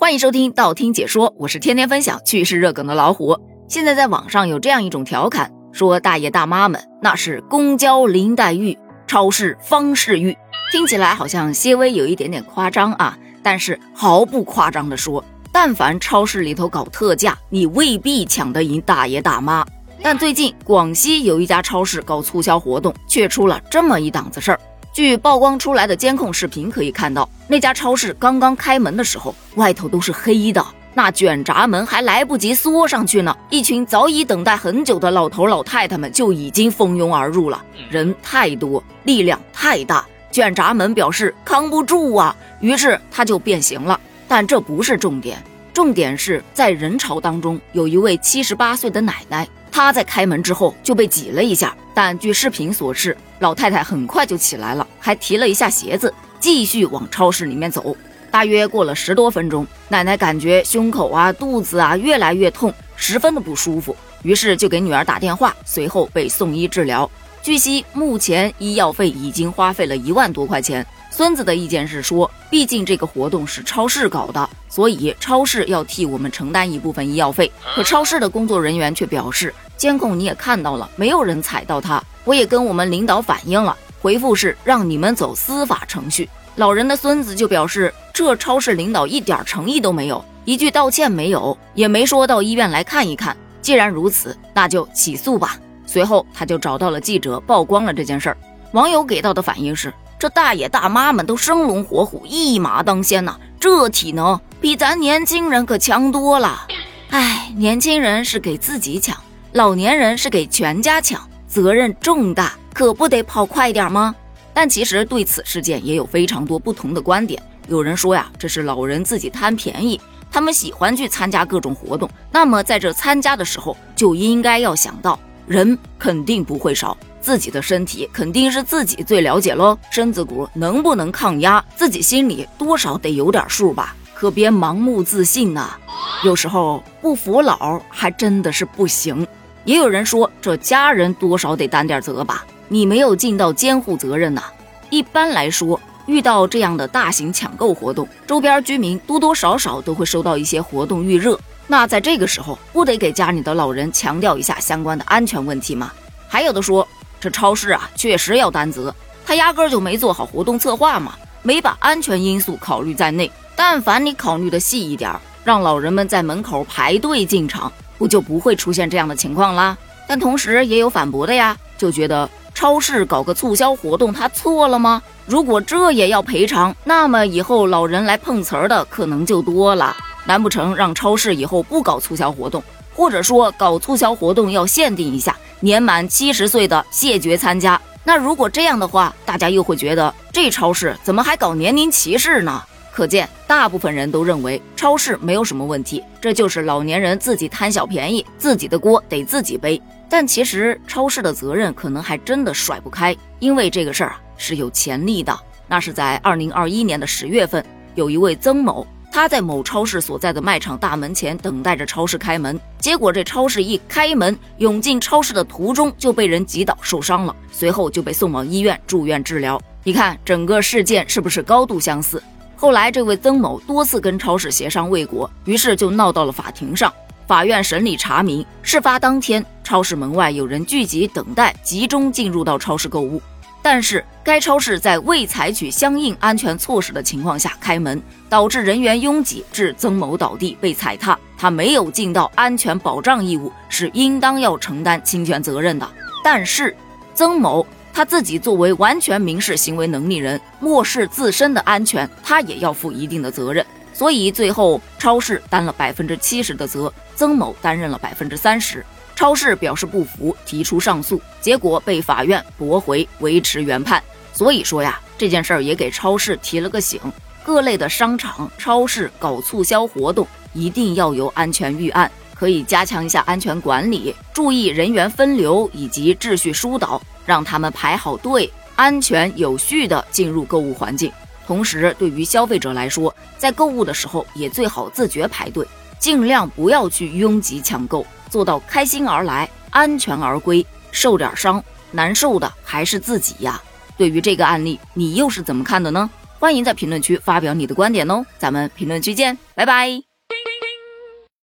欢迎收听道听解说，我是天天分享趣事热梗的老虎。现在在网上有这样一种调侃，说大爷大妈们那是公交林黛玉，超市方世玉，听起来好像些微有一点点夸张啊。但是毫不夸张的说，但凡超市里头搞特价，你未必抢得赢大爷大妈。但最近广西有一家超市搞促销活动，却出了这么一档子事儿。据曝光出来的监控视频可以看到，那家超市刚刚开门的时候，外头都是黑的，那卷闸门还来不及缩上去呢，一群早已等待很久的老头老太太们就已经蜂拥而入了。人太多，力量太大，卷闸门表示扛不住啊，于是它就变形了。但这不是重点，重点是在人潮当中有一位七十八岁的奶奶。她在开门之后就被挤了一下，但据视频所示，老太太很快就起来了，还提了一下鞋子，继续往超市里面走。大约过了十多分钟，奶奶感觉胸口啊、肚子啊越来越痛，十分的不舒服，于是就给女儿打电话，随后被送医治疗。据悉，目前医药费已经花费了一万多块钱。孙子的意见是说，毕竟这个活动是超市搞的，所以超市要替我们承担一部分医药费。可超市的工作人员却表示，监控你也看到了，没有人踩到他。我也跟我们领导反映了，回复是让你们走司法程序。老人的孙子就表示，这超市领导一点诚意都没有，一句道歉没有，也没说到医院来看一看。既然如此，那就起诉吧。随后他就找到了记者，曝光了这件事儿。网友给到的反应是。这大爷大妈们都生龙活虎，一马当先呐，这体能比咱年轻人可强多了。哎，年轻人是给自己抢，老年人是给全家抢，责任重大，可不得跑快点吗？但其实对此事件也有非常多不同的观点。有人说呀，这是老人自己贪便宜，他们喜欢去参加各种活动，那么在这参加的时候就应该要想到，人肯定不会少。自己的身体肯定是自己最了解喽，身子骨能不能抗压，自己心里多少得有点数吧，可别盲目自信呐。有时候不服老还真的是不行。也有人说，这家人多少得担点责吧，你没有尽到监护责任呐。一般来说，遇到这样的大型抢购活动，周边居民多多少少都会收到一些活动预热，那在这个时候，不得给家里的老人强调一下相关的安全问题吗？还有的说。这超市啊，确实要担责，他压根儿就没做好活动策划嘛，没把安全因素考虑在内。但凡你考虑的细一点，让老人们在门口排队进场，不就不会出现这样的情况啦？但同时也有反驳的呀，就觉得超市搞个促销活动，他错了吗？如果这也要赔偿，那么以后老人来碰瓷儿的可能就多了。难不成让超市以后不搞促销活动，或者说搞促销活动要限定一下？年满七十岁的谢绝参加。那如果这样的话，大家又会觉得这超市怎么还搞年龄歧视呢？可见大部分人都认为超市没有什么问题，这就是老年人自己贪小便宜，自己的锅得自己背。但其实超市的责任可能还真的甩不开，因为这个事儿啊是有潜力的。那是在二零二一年的十月份，有一位曾某。他在某超市所在的卖场大门前等待着超市开门，结果这超市一开门，涌进超市的途中就被人挤倒受伤了，随后就被送往医院住院治疗。你看整个事件是不是高度相似？后来这位曾某多次跟超市协商未果，于是就闹到了法庭上。法院审理查明，事发当天超市门外有人聚集等待，集中进入到超市购物。但是，该超市在未采取相应安全措施的情况下开门，导致人员拥挤，致曾某倒地被踩踏。他没有尽到安全保障义务，是应当要承担侵权责任的。但是，曾某他自己作为完全民事行为能力人，漠视自身的安全，他也要负一定的责任。所以，最后超市担了百分之七十的责，曾某担任了百分之三十。超市表示不服，提出上诉，结果被法院驳回，维持原判。所以说呀，这件事儿也给超市提了个醒：各类的商场、超市搞促销活动，一定要有安全预案，可以加强一下安全管理，注意人员分流以及秩序疏导，让他们排好队，安全有序地进入购物环境。同时，对于消费者来说，在购物的时候也最好自觉排队，尽量不要去拥挤抢购。做到开心而来，安全而归，受点伤，难受的还是自己呀。对于这个案例，你又是怎么看的呢？欢迎在评论区发表你的观点哦，咱们评论区见，拜拜。